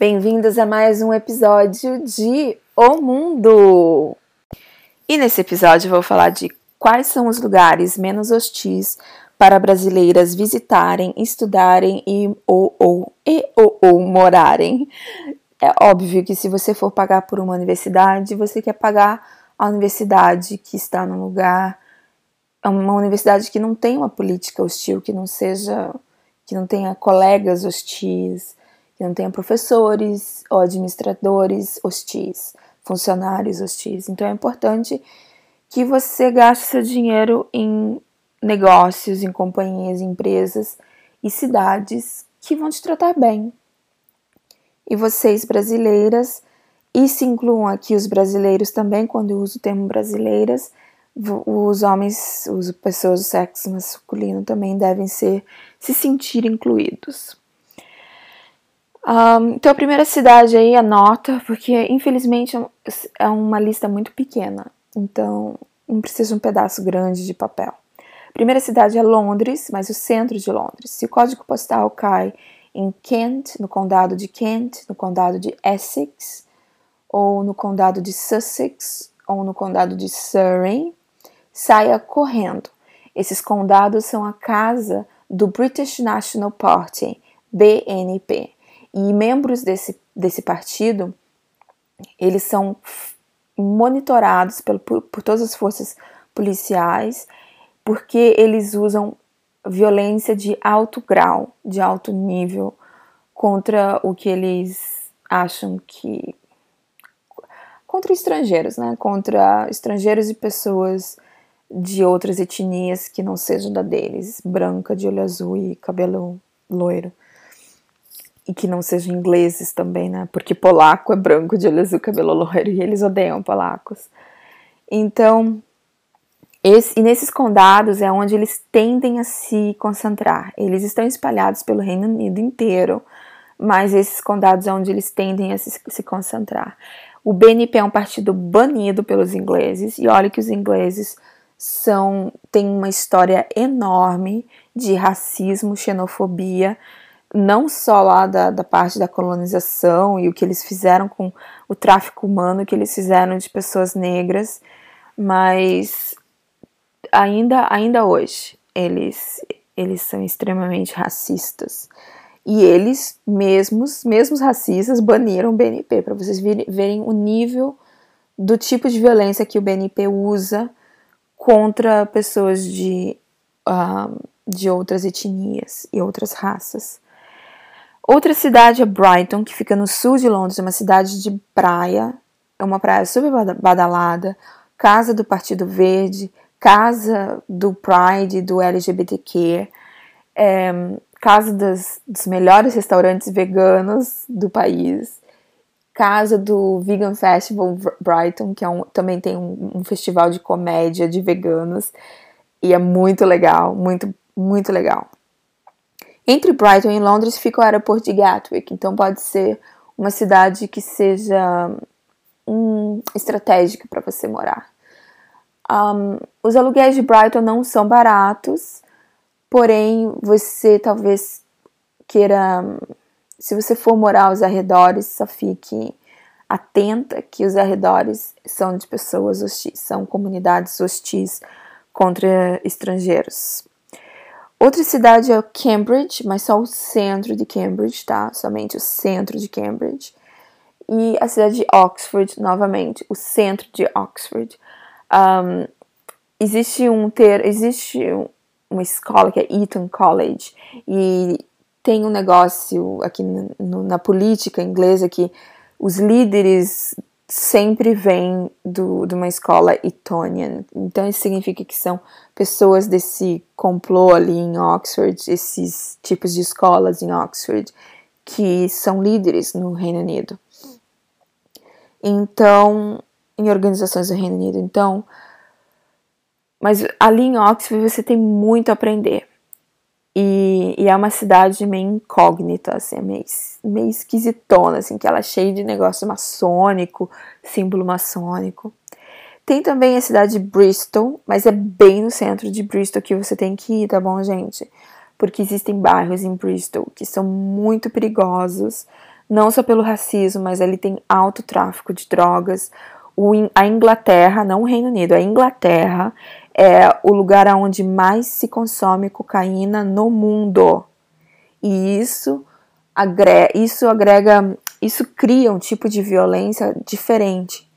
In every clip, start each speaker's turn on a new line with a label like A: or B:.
A: Bem-vindos a mais um episódio de O Mundo! E nesse episódio vou falar de quais são os lugares menos hostis para brasileiras visitarem, estudarem e ou, ou, e, ou, ou morarem. É óbvio que se você for pagar por uma universidade, você quer pagar a universidade que está num lugar, uma universidade que não tem uma política hostil, que não seja, que não tenha colegas hostis, que não tenha professores ou administradores hostis, funcionários hostis. Então é importante que você gaste seu dinheiro em negócios, em companhias, empresas e cidades que vão te tratar bem. E vocês brasileiras, e se incluam aqui os brasileiros também, quando eu uso o termo brasileiras, os homens, as pessoas do sexo masculino também devem ser se sentir incluídos. Um, então, a primeira cidade aí, anota, porque infelizmente é uma lista muito pequena, então não precisa de um pedaço grande de papel. A primeira cidade é Londres, mas o centro de Londres. Se o código postal cai em Kent, no condado de Kent, no condado de Essex, ou no condado de Sussex, ou no condado de Surrey, saia correndo. Esses condados são a casa do British National Party, BNP. E membros desse, desse partido, eles são monitorados pelo, por, por todas as forças policiais, porque eles usam violência de alto grau, de alto nível, contra o que eles acham que. contra estrangeiros, né? Contra estrangeiros e pessoas de outras etnias que não sejam da deles, branca, de olho azul e cabelo loiro e que não sejam ingleses também, né? Porque polaco é branco, de olho azul, cabelo loiro, e eles odeiam polacos. Então, esse, e nesses condados é onde eles tendem a se concentrar. Eles estão espalhados pelo Reino Unido inteiro, mas esses condados é onde eles tendem a se, se concentrar. O BNP é um partido banido pelos ingleses, e olha que os ingleses são têm uma história enorme de racismo, xenofobia, não só lá da, da parte da colonização e o que eles fizeram com o tráfico humano que eles fizeram de pessoas negras, mas ainda, ainda hoje eles, eles são extremamente racistas. E eles mesmos, mesmos racistas, baniram o BNP, para vocês verem o nível do tipo de violência que o BNP usa contra pessoas de, uh, de outras etnias e outras raças. Outra cidade é Brighton, que fica no sul de Londres, é uma cidade de praia, é uma praia super badalada, casa do Partido Verde, casa do Pride, do LGBTQ, é, casa das, dos melhores restaurantes veganos do país, casa do Vegan Festival Brighton, que é um, também tem um, um festival de comédia de veganos, e é muito legal, muito, muito legal. Entre Brighton e Londres fica o aeroporto de Gatwick, então pode ser uma cidade que seja um, estratégica para você morar. Um, os aluguéis de Brighton não são baratos, porém você talvez queira, se você for morar aos arredores, só fique atenta que os arredores são de pessoas hostis, são comunidades hostis contra estrangeiros. Outra cidade é Cambridge, mas só o centro de Cambridge, tá? Somente o centro de Cambridge. E a cidade de Oxford, novamente, o centro de Oxford. Um, existe um ter, existe uma escola que é Eton College e tem um negócio aqui no, na política inglesa que os líderes sempre vêm do, de uma escola Etonian. Então isso significa que são pessoas desse complô ali em Oxford, esses tipos de escolas em Oxford, que são líderes no Reino Unido. Então, em organizações do Reino Unido. Então, mas ali em Oxford você tem muito a aprender. E, e, é uma cidade meio incógnita, assim, meio, meio esquisitona, assim, que ela é cheia de negócio maçônico, símbolo maçônico. Tem também a cidade de Bristol, mas é bem no centro de Bristol que você tem que ir, tá bom, gente? Porque existem bairros em Bristol que são muito perigosos, não só pelo racismo, mas ele tem alto tráfico de drogas. O, a Inglaterra, não o Reino Unido, a Inglaterra é o lugar onde mais se consome cocaína no mundo. E isso agrega, isso agrega, isso cria um tipo de violência diferente.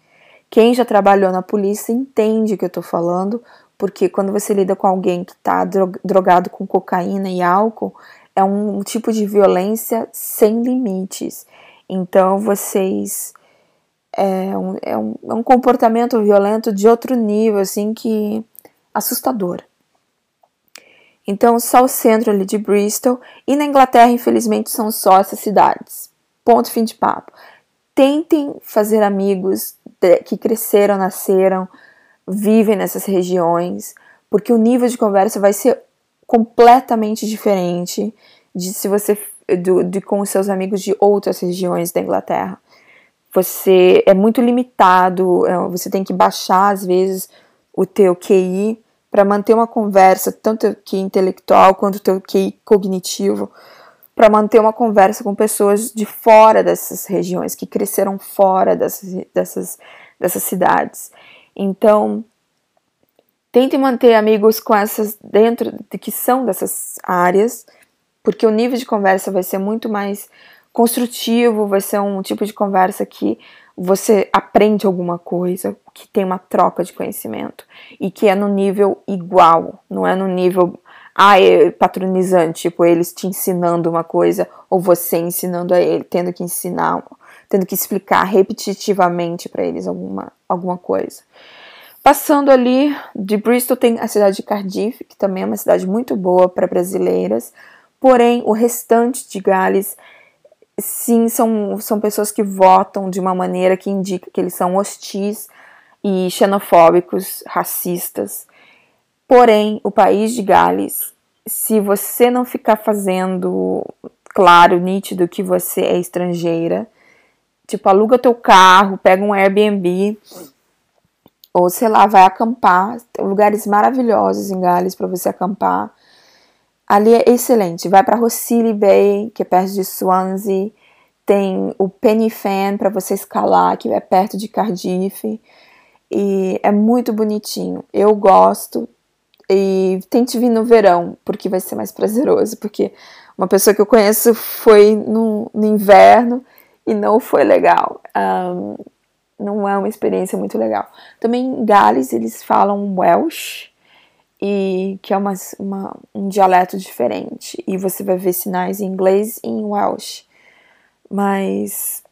A: Quem já trabalhou na polícia entende o que eu estou falando, porque quando você lida com alguém que está drogado com cocaína e álcool, é um tipo de violência sem limites. Então vocês é um, é um, é um comportamento violento de outro nível, assim, que assustador. Então, só o centro ali de Bristol e na Inglaterra, infelizmente, são só essas cidades. Ponto fim de papo. Tentem fazer amigos que cresceram, nasceram, vivem nessas regiões, porque o nível de conversa vai ser completamente diferente de se você de, de com os seus amigos de outras regiões da Inglaterra. Você é muito limitado, é, você tem que baixar às vezes o teu QI para manter uma conversa, tanto QI intelectual quanto QI cognitivo, para manter uma conversa com pessoas de fora dessas regiões, que cresceram fora dessas, dessas, dessas cidades. Então, tente manter amigos com essas dentro de que são dessas áreas, porque o nível de conversa vai ser muito mais construtivo, vai ser um tipo de conversa que você aprende alguma coisa, que tem uma troca de conhecimento e que é no nível igual, não é no nível ah, é patronizante, tipo eles te ensinando uma coisa ou você ensinando a ele, tendo que ensinar, tendo que explicar repetitivamente para eles alguma, alguma coisa. Passando ali de Bristol tem a cidade de Cardiff, que também é uma cidade muito boa para brasileiras, porém o restante de Gales sim são, são pessoas que votam de uma maneira que indica que eles são hostis e xenofóbicos, racistas. Porém, o país de Gales, se você não ficar fazendo claro, nítido que você é estrangeira, tipo, aluga teu carro, pega um Airbnb, ou sei lá, vai acampar. Tem lugares maravilhosos em Gales para você acampar. Ali é excelente. Vai para Rossili Bay, que é perto de Swansea. Tem o Penny Fan para você escalar, que é perto de Cardiff. E é muito bonitinho. Eu gosto. E tente vir no verão, porque vai ser mais prazeroso. Porque uma pessoa que eu conheço foi no, no inverno e não foi legal. Um, não é uma experiência muito legal. Também em Gales eles falam Welsh e que é uma, uma, um dialeto diferente. E você vai ver sinais em inglês e em Welsh. Mas,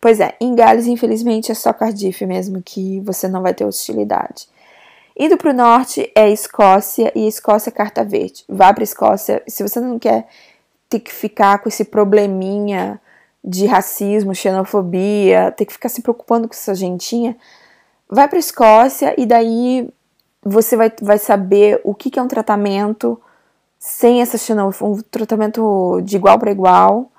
A: pois é, em Gales, infelizmente, é só Cardiff mesmo que você não vai ter hostilidade. Indo para o norte é Escócia e Escócia é Carta Verde. Vá para Escócia. Se você não quer ter que ficar com esse probleminha de racismo, xenofobia, ter que ficar se preocupando com essa gentinha, vai para Escócia e daí você vai, vai saber o que, que é um tratamento sem essa xenofobia, um tratamento de igual para igual.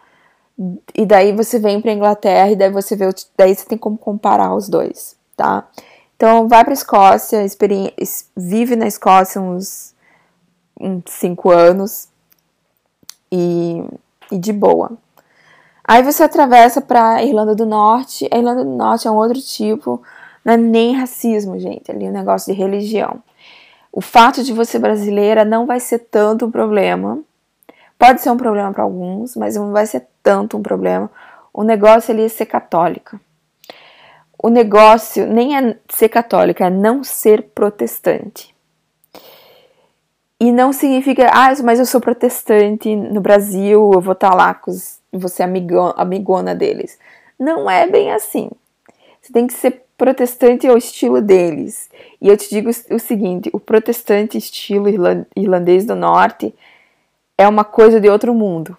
A: E daí você vem para Inglaterra e daí você vê, daí você tem como comparar os dois, tá? Então vai para Escócia, vive na Escócia uns, uns cinco anos e, e de boa. Aí você atravessa para Irlanda do Norte. A Irlanda do Norte é um outro tipo não é nem racismo, gente, ali é um negócio de religião. O fato de você brasileira não vai ser tanto um problema. Pode ser um problema para alguns, mas não vai ser tanto um problema. O negócio ali é ser católica. O negócio nem é ser católica, é não ser protestante. E não significa, ah, mas eu sou protestante no Brasil, eu vou estar tá lá com você amigona, amigona deles. Não é bem assim. Você tem que ser protestante ao estilo deles. E eu te digo o seguinte: o protestante estilo irlandês do norte é uma coisa de outro mundo.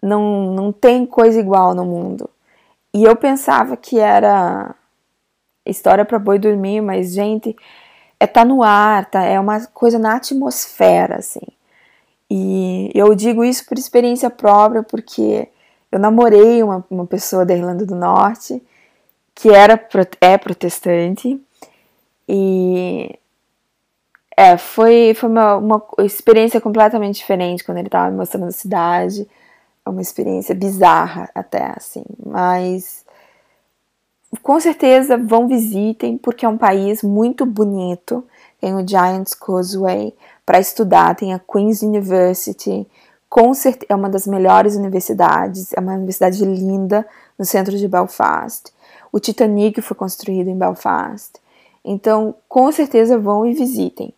A: Não, não tem coisa igual no mundo. E eu pensava que era história para boi dormir, mas gente, é tá no ar, tá? É uma coisa na atmosfera, assim. E eu digo isso por experiência própria, porque eu namorei uma, uma pessoa da Irlanda do Norte que era é protestante e é, foi, foi uma, uma experiência completamente diferente quando ele estava me mostrando a cidade. é uma experiência bizarra até, assim, mas com certeza vão visitem, porque é um país muito bonito. Tem o Giant's Causeway para estudar, tem a Queen's University, com certeza é uma das melhores universidades, é uma universidade linda no centro de Belfast. O Titanic foi construído em Belfast. Então, com certeza vão e visitem.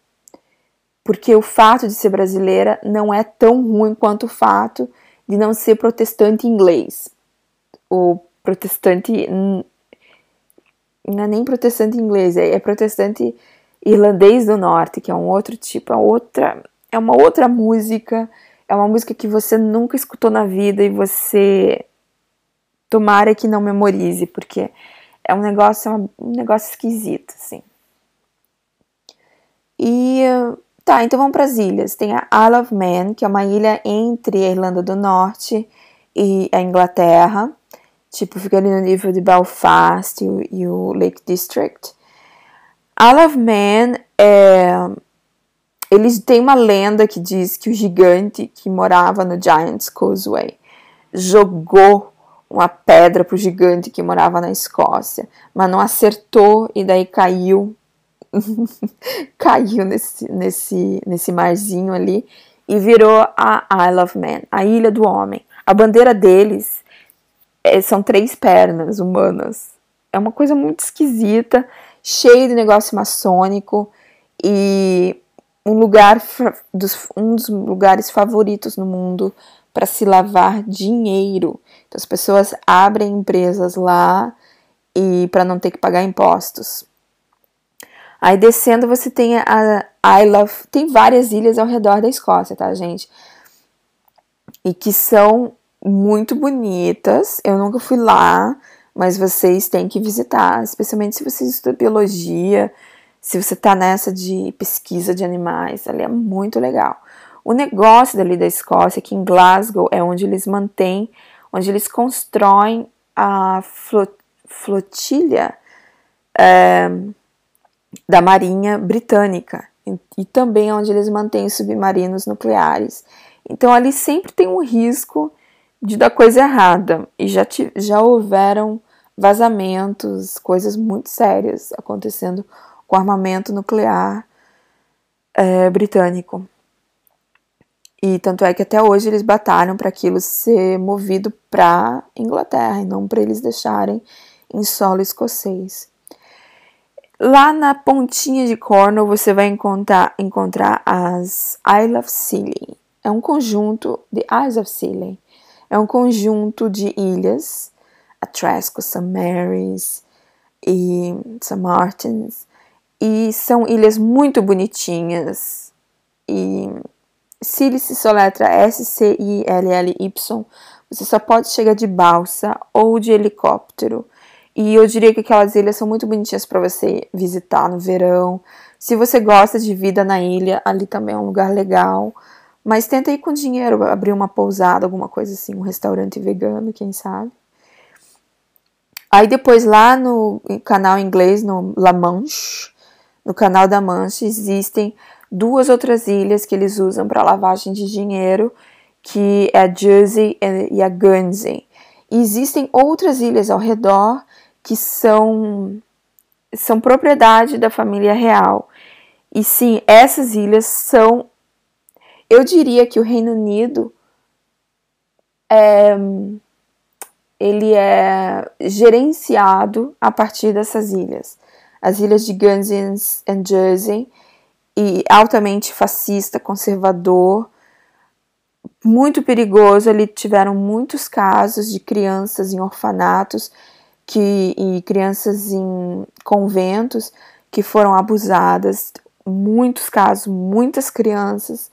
A: Porque o fato de ser brasileira não é tão ruim quanto o fato de não ser protestante inglês. O protestante não é nem protestante inglês, é, é protestante irlandês do norte, que é um outro tipo, é outra, é uma outra música, é uma música que você nunca escutou na vida e você tomara que não memorize, porque é um negócio, é um negócio esquisito, assim. E tá, então vamos para as ilhas. Tem a Isle of Man, que é uma ilha entre a Irlanda do Norte e a Inglaterra. Tipo, fica ali no nível de Belfast e e o Lake District. Isle of Man é. Eles têm uma lenda que diz que o gigante que morava no Giant's Causeway jogou uma pedra pro gigante que morava na Escócia, mas não acertou e daí caiu caiu nesse, nesse, nesse marzinho ali e virou a Isle of Man, a Ilha do Homem. A bandeira deles é, são três pernas humanas. É uma coisa muito esquisita, cheio de negócio maçônico e um lugar dos, um dos lugares favoritos no mundo para se lavar dinheiro. Então as pessoas abrem empresas lá e para não ter que pagar impostos. Aí descendo você tem a Isle of, tem várias ilhas ao redor da Escócia, tá, gente? E que são muito bonitas. Eu nunca fui lá, mas vocês têm que visitar, especialmente se você estuda biologia, se você tá nessa de pesquisa de animais, ali é muito legal. O negócio dali da Escócia, é que em Glasgow, é onde eles mantêm, onde eles constroem a flotilha é, da Marinha Britânica e, e também onde eles mantêm submarinos nucleares. Então ali sempre tem um risco de dar coisa errada. E já, já houveram vazamentos, coisas muito sérias acontecendo com armamento nuclear é, britânico. E tanto é que até hoje eles batalham para aquilo ser movido para Inglaterra e não para eles deixarem em solo escocês. Lá na pontinha de Cornwall você vai encontrar, encontrar as Isle of Scilly. É um conjunto de Isles of Scilly é um conjunto de ilhas, a Tresco, St. Mary's e St. Martin's, e são ilhas muito bonitinhas. E Scilly se soletra S-C-I-L-L-Y, você só pode chegar de balsa ou de helicóptero. E eu diria que aquelas ilhas são muito bonitinhas para você visitar no verão. Se você gosta de vida na ilha, ali também é um lugar legal. Mas tenta ir com dinheiro, abrir uma pousada, alguma coisa assim, um restaurante vegano, quem sabe. Aí depois lá no canal inglês, no La Manche, no canal da Manche, existem duas outras ilhas que eles usam para lavagem de dinheiro, que é a Jersey e a Guernsey. E existem outras ilhas ao redor que são são propriedade da família real. E sim, essas ilhas são eu diria que o Reino Unido é, ele é gerenciado a partir dessas ilhas. As ilhas de Guernsey and Jersey, e altamente fascista, conservador, muito perigoso. Ali tiveram muitos casos de crianças em orfanatos que, e crianças em conventos que foram abusadas. Muitos casos, muitas crianças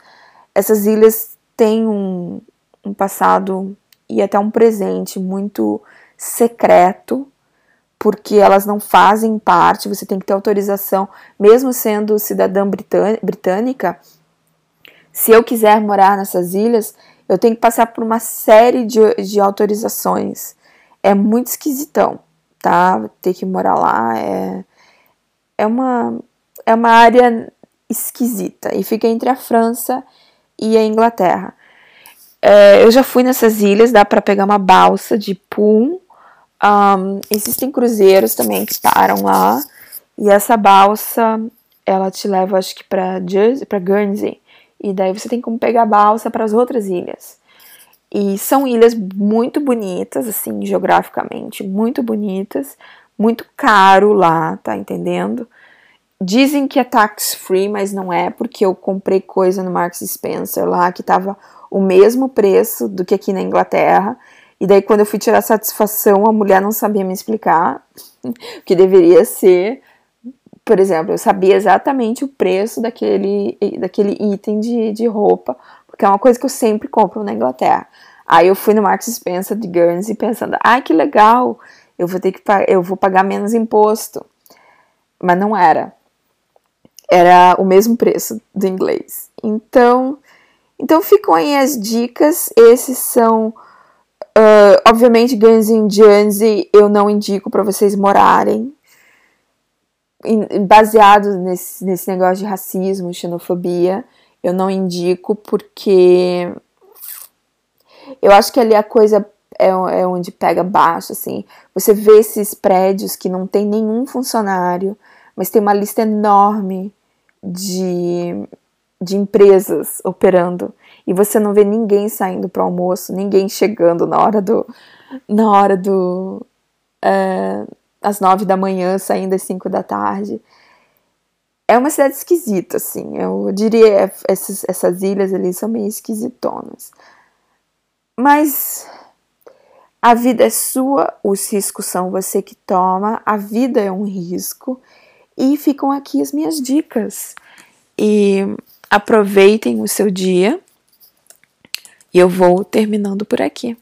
A: essas ilhas têm um, um passado e até um presente muito secreto, porque elas não fazem parte, você tem que ter autorização, mesmo sendo cidadã britânica. Se eu quiser morar nessas ilhas, eu tenho que passar por uma série de, de autorizações. É muito esquisitão, tá? Ter que morar lá é, é, uma, é uma área esquisita e fica entre a França e a Inglaterra. é, eu já fui nessas ilhas, dá para pegar uma balsa de pum. Um, existem cruzeiros também que param lá. E essa balsa, ela te leva, acho que para para Guernsey. E daí você tem como pegar a balsa para as outras ilhas. E são ilhas muito bonitas, assim, geograficamente, muito bonitas, muito caro lá, tá entendendo? Dizem que é tax free, mas não é, porque eu comprei coisa no Marks Spencer lá que tava o mesmo preço do que aqui na Inglaterra. E daí, quando eu fui tirar satisfação, a mulher não sabia me explicar o que deveria ser. Por exemplo, eu sabia exatamente o preço daquele, daquele item de, de roupa, porque é uma coisa que eu sempre compro na Inglaterra. Aí eu fui no Marks Spencer de Guernsey pensando, ai ah, que legal, eu vou ter que eu vou pagar menos imposto. Mas não era. Era o mesmo preço do inglês. Então, então ficam aí as dicas. Esses são, uh, obviamente, Guernsey e Jersey eu não indico para vocês morarem. Baseado nesse, nesse negócio de racismo, xenofobia, eu não indico porque eu acho que ali a coisa é, é onde pega baixo, assim. Você vê esses prédios que não tem nenhum funcionário, mas tem uma lista enorme de, de empresas operando. E você não vê ninguém saindo para almoço, ninguém chegando na hora do. Na hora do. É, às nove da manhã, saindo às cinco da tarde. É uma cidade esquisita, assim. Eu diria essas, essas ilhas ali são meio esquisitonas. Mas a vida é sua, os riscos são você que toma, a vida é um risco. E ficam aqui as minhas dicas. E aproveitem o seu dia. E eu vou terminando por aqui.